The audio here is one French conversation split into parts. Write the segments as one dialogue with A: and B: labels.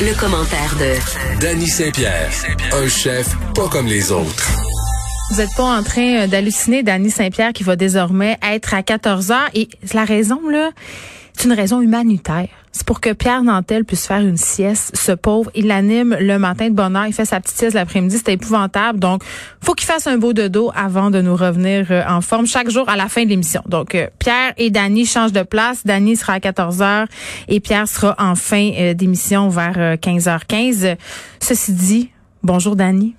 A: Le commentaire de
B: Danny Saint-Pierre, un chef pas comme les autres.
C: Vous n'êtes pas en train euh, d'halluciner Danny Saint-Pierre qui va désormais être à 14 heures. Et la raison, là, c'est une raison humanitaire. C'est pour que Pierre Nantel puisse faire une sieste. Ce pauvre, il l'anime le matin de bonne heure. Il fait sa petite sieste l'après-midi. C'était épouvantable. Donc, faut qu'il fasse un beau dodo avant de nous revenir euh, en forme chaque jour à la fin de l'émission. Donc, euh, Pierre et Danny changent de place. Danny sera à 14 heures et Pierre sera en fin d'émission vers 15h15. Ceci dit, bonjour Danny.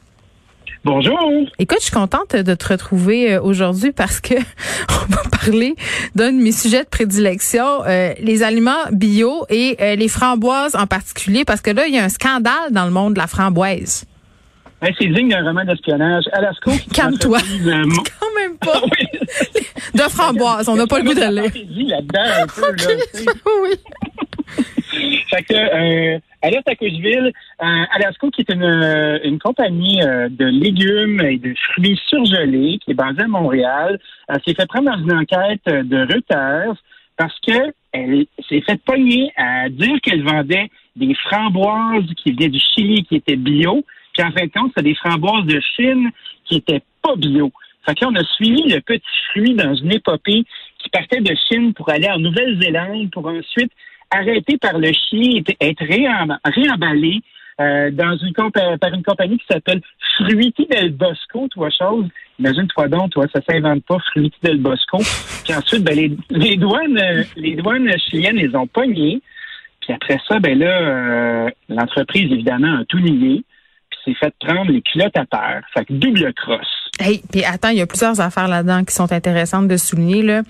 D: Bonjour.
C: Écoute, je suis contente de te retrouver euh, aujourd'hui parce que on va parler d'un de mes sujets de prédilection, euh, les aliments bio et euh, les framboises en particulier, parce que là, il y a un scandale dans le monde de la framboise.
D: c'est digne d'un roman d'espionnage. Alasco.
C: Calme-toi. Quand même pas. de framboise. On n'a pas le goût de lire.
D: là-dedans un peu, là, oui. fait que, Alerte à Coucheville, euh, Alasco, qui est une, euh, une compagnie euh, de légumes et de fruits surgelés, qui est basée à Montréal, s'est fait prendre dans une enquête de Reuters parce que elle s'est fait pogner à dire qu'elle vendait des framboises qui venaient du Chili, qui étaient bio, puis en fin de compte, c'est des framboises de Chine qui étaient pas bio. Fait que là, on a suivi le petit fruit dans une épopée qui partait de Chine pour aller en Nouvelle-Zélande pour ensuite arrêté par le chien, être réemballé euh, dans une par une compagnie qui s'appelle Fruiti del Bosco, toi chose. Imagine-toi donc, toi, ça s'invente pas, Fruiti del Bosco. Puis ensuite, ben, les, les douanes, les douanes chiliennes les ont pognés. Puis après ça, ben là, euh, l'entreprise, évidemment, a tout nié. Puis s'est fait prendre les culottes à terre. Fait que double crosse.
C: Hey, puis attends, il y a plusieurs affaires là-dedans qui sont intéressantes de souligner. Là.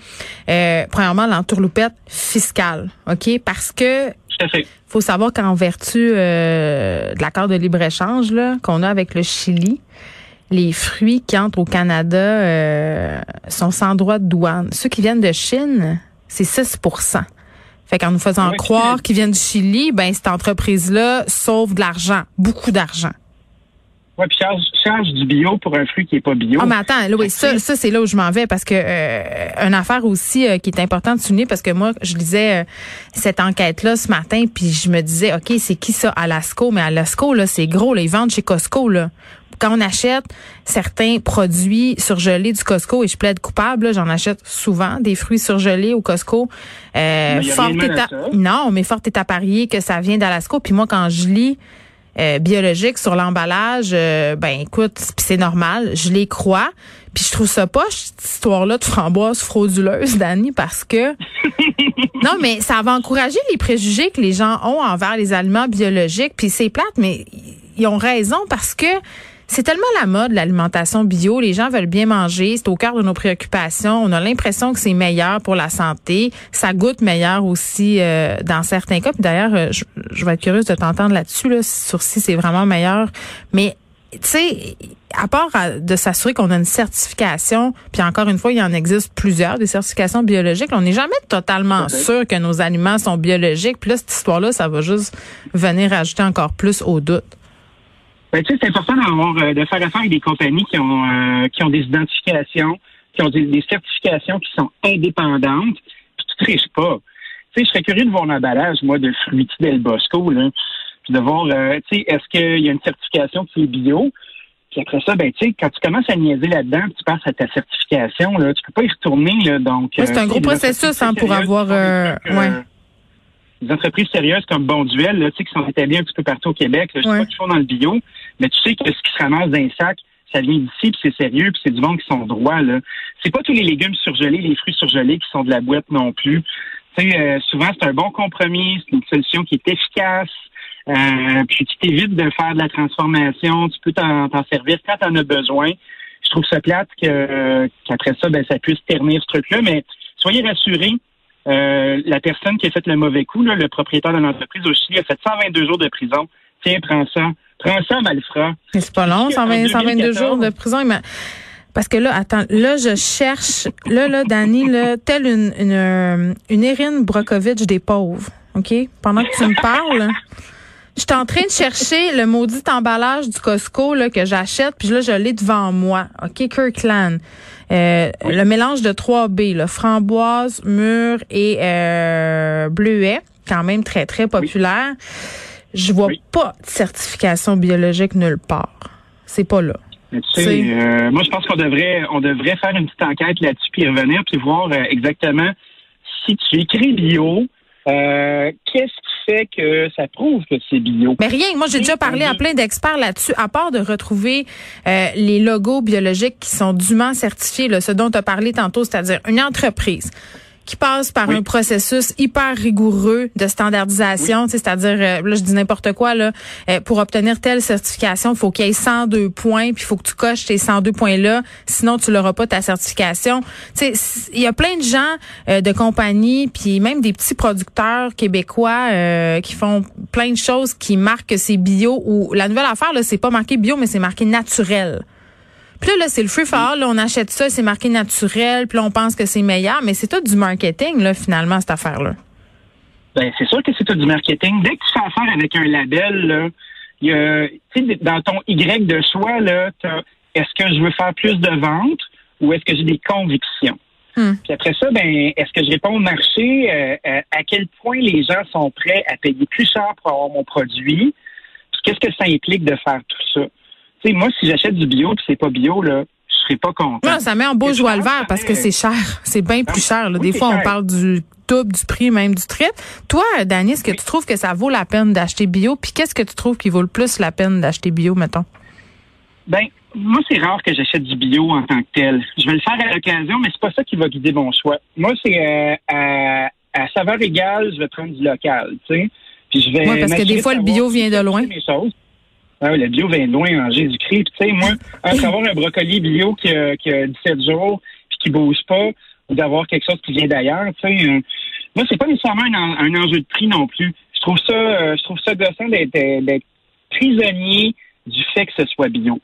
C: Euh, premièrement, l'entourloupette fiscale, OK? Parce que faut savoir qu'en vertu euh, de l'accord de libre-échange qu'on a avec le Chili, les fruits qui entrent au Canada euh, sont sans droit de douane. Ceux qui viennent de Chine, c'est 6% fait qu'en nous faisant croire qu'ils viennent du Chili, ben cette entreprise-là sauve de l'argent, beaucoup d'argent.
D: Oui, puis charge, charge du bio pour un fruit qui est pas bio.
C: Ah, mais attends, là, oui, ça, ça c'est là où je m'en vais parce que euh, une affaire aussi euh, qui est importante de souligner parce que moi, je lisais euh, cette enquête-là ce matin, puis je me disais, OK, c'est qui ça, Alasco? Mais Alasco, là, c'est gros, là, ils vendent chez Costco, là. Quand on achète certains produits surgelés du Costco, et je plaide coupable, j'en achète souvent, des fruits surgelés au Costco.
D: Euh, fort
C: non, mais fort est à parier que ça vient d'Alasco. Puis moi, quand je lis euh, biologique sur l'emballage, euh, ben écoute, c'est normal, je les crois. Puis je trouve ça pas cette histoire-là de framboise frauduleuse, Dani, parce que non, mais ça va encourager les préjugés que les gens ont envers les aliments biologiques. Puis c'est plate, mais ils ont raison parce que c'est tellement la mode, l'alimentation bio. Les gens veulent bien manger. C'est au cœur de nos préoccupations. On a l'impression que c'est meilleur pour la santé. Ça goûte meilleur aussi euh, dans certains cas. Puis d'ailleurs, euh, je, vais être curieuse de t'entendre là-dessus, là, sur si c'est vraiment meilleur. Mais tu sais, à part de s'assurer qu'on a une certification, puis encore une fois, il y en existe plusieurs, des certifications biologiques, on n'est jamais totalement sûr que nos aliments sont biologiques. Puis là, cette histoire-là, ça va juste venir ajouter encore plus au doute.
D: Ben, tu sais, c'est important d'avoir, euh, de faire affaire avec des compagnies qui ont, euh, qui ont des identifications, qui ont des, certifications qui sont indépendantes, puis tu triches pas. Tu sais, je serais curieux de voir l'emballage, moi, de Fruity del Bosco, là, puis de voir, euh, tu sais, est-ce qu'il y a une certification qui est bio? Puis après ça, ben, tu sais, quand tu commences à niaiser là-dedans, tu passes à ta certification, là, tu peux pas y retourner, là, donc.
C: c'est un gros processus, hein, pour avoir, ouais
D: des entreprises sérieuses comme Bonduel, là, tu sais, qui sont établies un petit peu partout au Québec. Là, je sais pas qu'ils font dans le bio, mais tu sais que ce qui se ramasse dans un sac, ça vient d'ici, puis c'est sérieux, puis c'est du monde qui sont droits. Là. C'est pas tous les légumes surgelés, les fruits surgelés qui sont de la boîte non plus. Tu sais, euh, souvent, c'est un bon compromis, c'est une solution qui est efficace. Euh, puis tu t'évites de faire de la transformation, tu peux t'en servir quand tu en as besoin. Je trouve ça plate que qu'après ça, ben, ça puisse ternir ce truc-là, mais soyez rassurés, euh, la personne qui a fait le mauvais coup, le propriétaire de l'entreprise au Chili, a fait 122 jours de prison. Tiens, prends ça. Prends ça, malfrat.
C: C'est pas long, 122 jours de prison. Parce que là, attends, là, je cherche, là, là, Dani, là, telle une, une, euh, une Erin Brokovich des pauvres. OK? Pendant que tu me parles, je suis en train de chercher le maudit emballage du Costco là, que j'achète, puis là, je l'ai devant moi. OK, Kirkland. Euh, le mélange de 3 B, là, framboise, mûre et euh, bleuet, quand même très, très populaire. je vois pas de certification biologique nulle part. C'est pas là.
D: Tu sais, euh, moi, je pense qu'on devrait, on devrait faire une petite enquête là-dessus, puis revenir, puis voir euh, exactement si tu écris bio, euh, qu'est-ce qui fait que ça prouve que c'est bio?
C: Mais rien, moi j'ai déjà parlé à plein d'experts là-dessus, à part de retrouver les logos biologiques qui sont dûment certifiés, là, ce dont tu as parlé tantôt, c'est-à-dire une entreprise qui passe par un processus hyper rigoureux de standardisation, c'est-à-dire euh, là je dis n'importe quoi là, euh, pour obtenir telle certification, il faut qu'il y ait 102 points, puis il faut que tu coches tes 102 points là, sinon tu n'auras pas ta certification. Tu sais, il y a plein de gens euh, de compagnies puis même des petits producteurs québécois qui font plein de choses qui marquent que c'est bio ou la nouvelle affaire là, c'est pas marqué bio mais c'est marqué naturel. Puis là, c'est le free for all. on achète ça, c'est marqué naturel. Puis là, on pense que c'est meilleur. Mais c'est tout du marketing, là, finalement, cette affaire-là.
D: Ben, c'est sûr que c'est tout du marketing. Dès que tu fais affaire avec un label, là, il y a, dans ton Y de choix, là, est-ce que je veux faire plus de ventes ou est-ce que j'ai des convictions? Hmm. Puis après ça, ben, est-ce que je réponds au marché? Euh, euh, à quel point les gens sont prêts à payer plus cher pour avoir mon produit? qu'est-ce que ça implique de faire tout ça? Sais, moi, si j'achète du bio puis c'est pas bio, là, je serais pas content.
C: Non, ça met en beau joie le vert parce que c'est cher. C'est bien plus cher. Là. Des fois, on parle du double du prix, même du triple. Toi, Dani, est-ce que tu trouves que ça vaut la peine d'acheter bio? Puis qu'est-ce que tu trouves qui vaut le plus la peine d'acheter bio, mettons?
D: Ben, moi, c'est rare que j'achète du bio en tant que tel. Je vais le faire à l'occasion, mais c'est pas ça qui va guider mon choix. Moi, c'est euh, à, à, saveur égale, je vais prendre du local, tu sais.
C: Puis je vais. Oui, parce que des fois, le bio vient de loin.
D: Le bio vient loin en Jésus-Christ. Tu sais, moi, avoir un brocoli bio qui a, qui a 17 jours puis qui bouge pas, ou d'avoir quelque chose qui vient d'ailleurs, tu sais, euh, moi, c'est pas nécessairement un, enjeu de prix non plus. Je trouve ça, euh, je trouve ça gossant d'être prisonnier du fait que ce soit bio.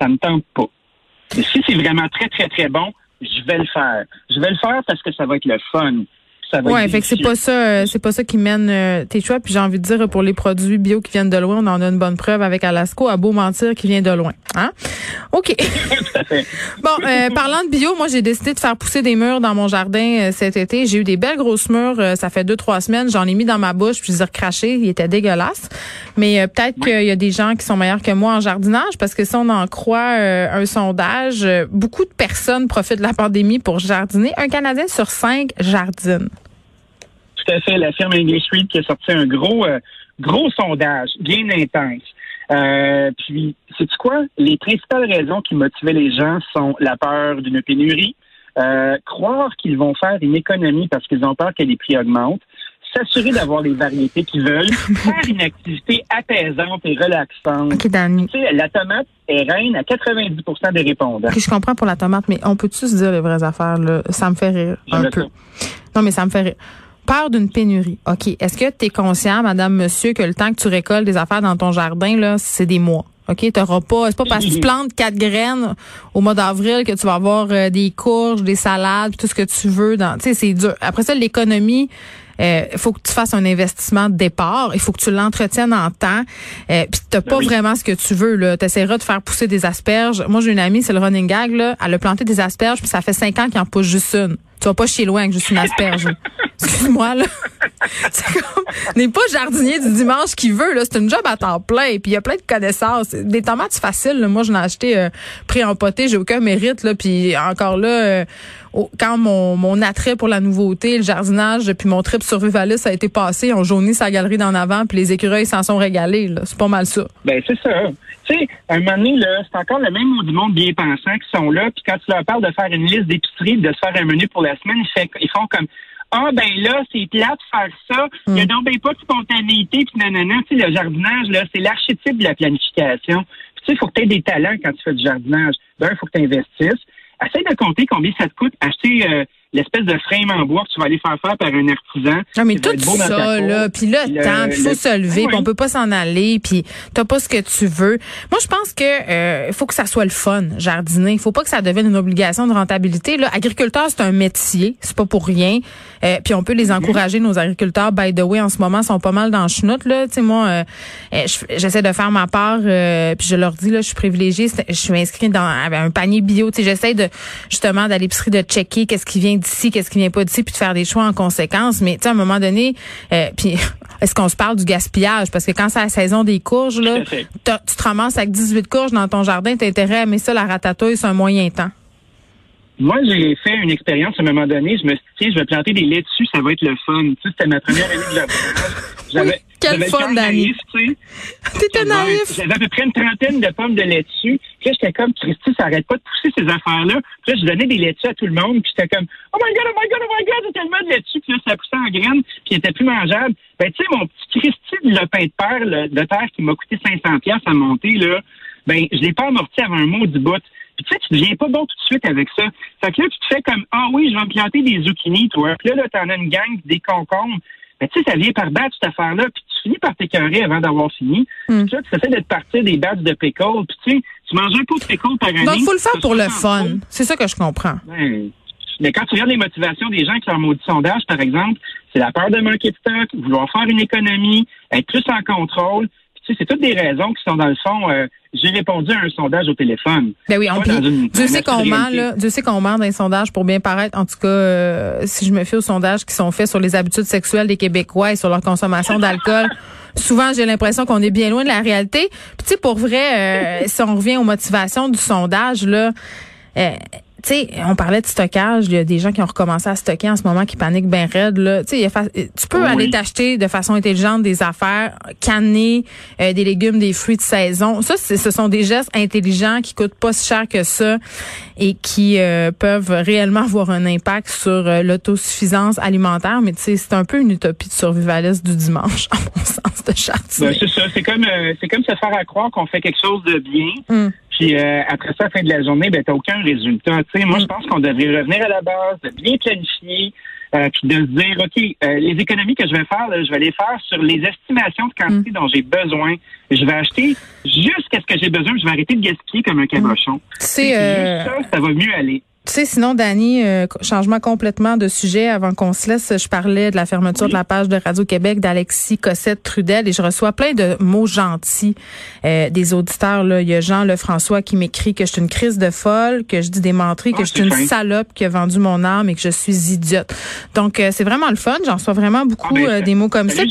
D: Ça me tente pas. Mais si c'est vraiment très, très, très bon, je vais le faire. Je vais le faire parce que ça va être le fun.
C: Ouais, fait que c'est pas ça, euh, c'est pas ça qui mène euh, tes choix. Puis j'ai envie de dire pour les produits bio qui viennent de loin, on en a une bonne preuve avec Alasco, à beau mentir qui vient de loin. Hein? OK. bon, euh, parlant de bio, moi j'ai décidé de faire pousser des murs dans mon jardin cet été. J'ai eu des belles grosses murs. ça fait deux trois semaines. J'en ai mis dans ma bouche puis je les ai recrachés. Ils étaient dégueulasses. Mais peut-être qu'il y a des gens qui sont meilleurs que moi en jardinage parce que si on en croit un sondage, beaucoup de personnes profitent de la pandémie pour jardiner. Un Canadien sur cinq jardine
D: tout à fait la firme English Read qui a sorti un gros, euh, gros sondage, bien intense. Euh, puis, c'est quoi? Les principales raisons qui motivaient les gens sont la peur d'une pénurie, euh, croire qu'ils vont faire une économie parce qu'ils ont peur que les prix augmentent, s'assurer d'avoir les variétés qu'ils veulent, faire une activité apaisante et relaxante.
C: Okay, tu
D: sais, la tomate est reine à 90% des répondants.
C: je comprends pour la tomate, mais on peut-tu se dire les vraies affaires? Là? Ça me fait rire un peu. Non, mais ça me fait rire. Peur d'une pénurie. OK. Est-ce que tu es conscient, madame, monsieur, que le temps que tu récoltes des affaires dans ton jardin, là, c'est des mois? OK, t'auras pas, c'est pas parce que tu plantes quatre graines au mois d'avril que tu vas avoir euh, des courges, des salades, tout ce que tu veux dans, tu sais, c'est dur. Après ça, l'économie, il euh, faut que tu fasses un investissement de départ. Il faut que tu l'entretiennes en temps. Euh, Puis t'as pas ben vraiment ce que tu veux. Là, t'essaieras de faire pousser des asperges. Moi, j'ai une amie, c'est le running gag. Là, elle a planté des asperges. Puis ça fait cinq ans qu'il en pousse juste une. Tu vas pas chier loin avec juste une asperge. Excuse-moi, là. C'est comme, n'est pas jardinier du dimanche qui veut, là. C'est une job à temps plein. Puis il y a plein de connaissances. Des tomates faciles, Moi, je l'ai acheté euh, pris en poté. J'ai aucun mérite, là. Puis encore là, euh, quand mon, mon attrait pour la nouveauté, le jardinage, puis mon trip survivaliste a été passé, on jaunit sa galerie d'en avant, puis les écureuils s'en sont régalés, là. C'est pas mal ça.
D: Ben, c'est ça. Tu sais, un moment donné, là, c'est encore le même du monde bien pensant qui sont là. Puis quand tu leur parles de faire une liste d'épicerie, de se faire un menu pour la semaine, ils font comme ah ben là, c'est plat de faire ça. Il n'y a mm. donc ben pas de spontanéité, puis nanana. Tu sais, le jardinage, là, c'est l'archétype de la planification. tu sais, il faut que tu aies des talents quand tu fais du jardinage. D'un, il faut que tu investisses. Essaye de compter combien ça te coûte acheter euh, l'espèce de frame en bois que tu vas aller faire faire par un artisan.
C: Non, mais tout ça, là, puis le temps, il faut se lever, puis on peut pas s'en aller, puis t'as pas ce que tu veux. Moi, je pense que euh, faut que ça soit le fun, jardiner. Il faut pas que ça devienne une obligation de rentabilité. Là, agriculteur, c'est un métier, c'est pas pour rien. Euh, puis on peut les mhm. encourager, nos agriculteurs. By the way, en ce moment, sont pas mal dans le chenoute, là. Tu sais, moi, euh, euh, j'essaie de faire ma part, puis je leur dis, là, je suis privilégiée, je suis inscrite dans un panier bio. Tu sais, j'essaie de justement d'aller l'épicerie de checker qu'est-ce qui vient d'ici, qu'est-ce qui vient pas d'ici, puis de faire des choix en conséquence. Mais tu sais, à un moment donné, euh, puis est-ce qu'on se parle du gaspillage? Parce que quand c'est la saison des courges, là, tu te ramasses avec 18 courges dans ton jardin, t'as intérêt à ça, la ratatouille, c'est un moyen temps.
D: Moi, j'ai fait une expérience à un moment donné. Je me suis dit, tiens, je vais planter des laitues, ça va être le fun. Tu sais, c'était ma première année de jardinage.
C: J'avais, Quel fun, sais. T'étais naïf.
D: J'avais à peu près une trentaine de pommes de laitue. Puis là, j'étais comme, Christy, ça arrête pas de pousser ces affaires-là. Puis là, je donnais des laitues à tout le monde. Puis j'étais comme, oh my god, oh my god, oh my god, j'ai tellement de laitue. Puis là, ça poussait en graines. Puis il était plus mangeable. Ben, tu sais, mon petit Christy de lopin de terre, de terre qui m'a coûté 500 pièces à monter, là, ben, je l'ai pas amorti avant un mot du bout. Puis tu sais, tu deviens pas bon tout de suite avec ça. Fait que là, tu te fais comme Ah oui, je vais me planter des zucchinis, toi. Puis là, là, t'en as une gang, des concombres. Mais tu sais, ça vient par batch, cette affaire-là, puis tu finis par t'écœurer avant d'avoir fini. Mm. Tu essaies de partir des batchs de pickles, puis tu sais, tu manges un pot de pickles par année.
C: Donc, faut le faire pour le fun. C'est ça que je comprends.
D: Ben, mais quand tu regardes les motivations des gens avec leur maudit sondage, par exemple, c'est la peur de manquer de stock, vouloir faire une économie, être plus en contrôle. C'est toutes des raisons qui sont dans le fond euh, j'ai répondu à un sondage au téléphone.
C: Ben oui, on Dieu sait qu'on ment là, Dieu sait qu'on ment dans les sondages pour bien paraître. En tout cas, euh, si je me fie aux sondages qui sont faits sur les habitudes sexuelles des Québécois et sur leur consommation d'alcool, souvent j'ai l'impression qu'on est bien loin de la réalité. Puis tu sais, pour vrai, euh, si on revient aux motivations du sondage là. Tu sais, on parlait de stockage. Il y a des gens qui ont recommencé à stocker en ce moment qui paniquent bien raide. Là. tu peux aller t'acheter de façon intelligente des affaires, canner euh, des légumes, des fruits de saison. Ça, ce sont des gestes intelligents qui coûtent pas si cher que ça et qui euh, peuvent réellement avoir un impact sur euh, l'autosuffisance alimentaire. Mais tu sais, c'est un peu une utopie de survivaliste du dimanche, à mon sens de chartier.
D: Ben, c'est ça. C'est comme, c'est comme se faire à croire qu'on fait quelque chose de bien. Hum. Puis euh, après ça, à la fin de la journée, ben, t'as aucun résultat. sais, moi, je pense qu'on devrait revenir à la base, de bien planifier, euh, puis de se dire, OK, euh, les économies que je vais faire, je vais les faire sur les estimations de quantité mm. dont j'ai besoin. Je vais acheter juste ce que j'ai besoin, je vais arrêter de gaspiller comme un cabochon.
C: C'est
D: ça, ça va mieux aller.
C: Sais, sinon, Dani, euh, changement complètement de sujet avant qu'on se laisse. Je parlais de la fermeture de la page de Radio-Québec d'Alexis Cossette-Trudel et je reçois plein de mots gentils euh, des auditeurs. Là. Il y a Jean Lefrançois qui m'écrit que je suis une crise de folle, que je dis des menteries, que ah, je suis une salope qui a vendu mon âme et que je suis idiote. Donc, euh, c'est vraiment le fun. J'en reçois vraiment beaucoup ah, ben, des mots comme ça.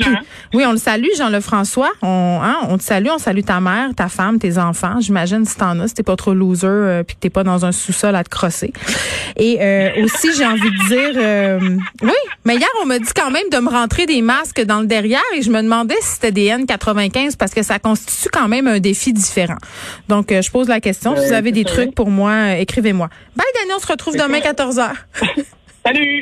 C: oui, on le salue, Jean Lefrançois. On, hein, on te salue, on salue ta mère, ta femme, tes enfants. J'imagine si t'en as, si t'es pas trop loser puis que t'es pas dans un sous-sol à te crosser. Et euh, aussi, j'ai envie de dire, euh, oui, mais hier, on m'a dit quand même de me rentrer des masques dans le derrière et je me demandais si c'était des N95 parce que ça constitue quand même un défi différent. Donc, euh, je pose la question. si vous avez des trucs pour moi, écrivez-moi. Bye, Daniel, on se retrouve demain 14h.
D: Salut!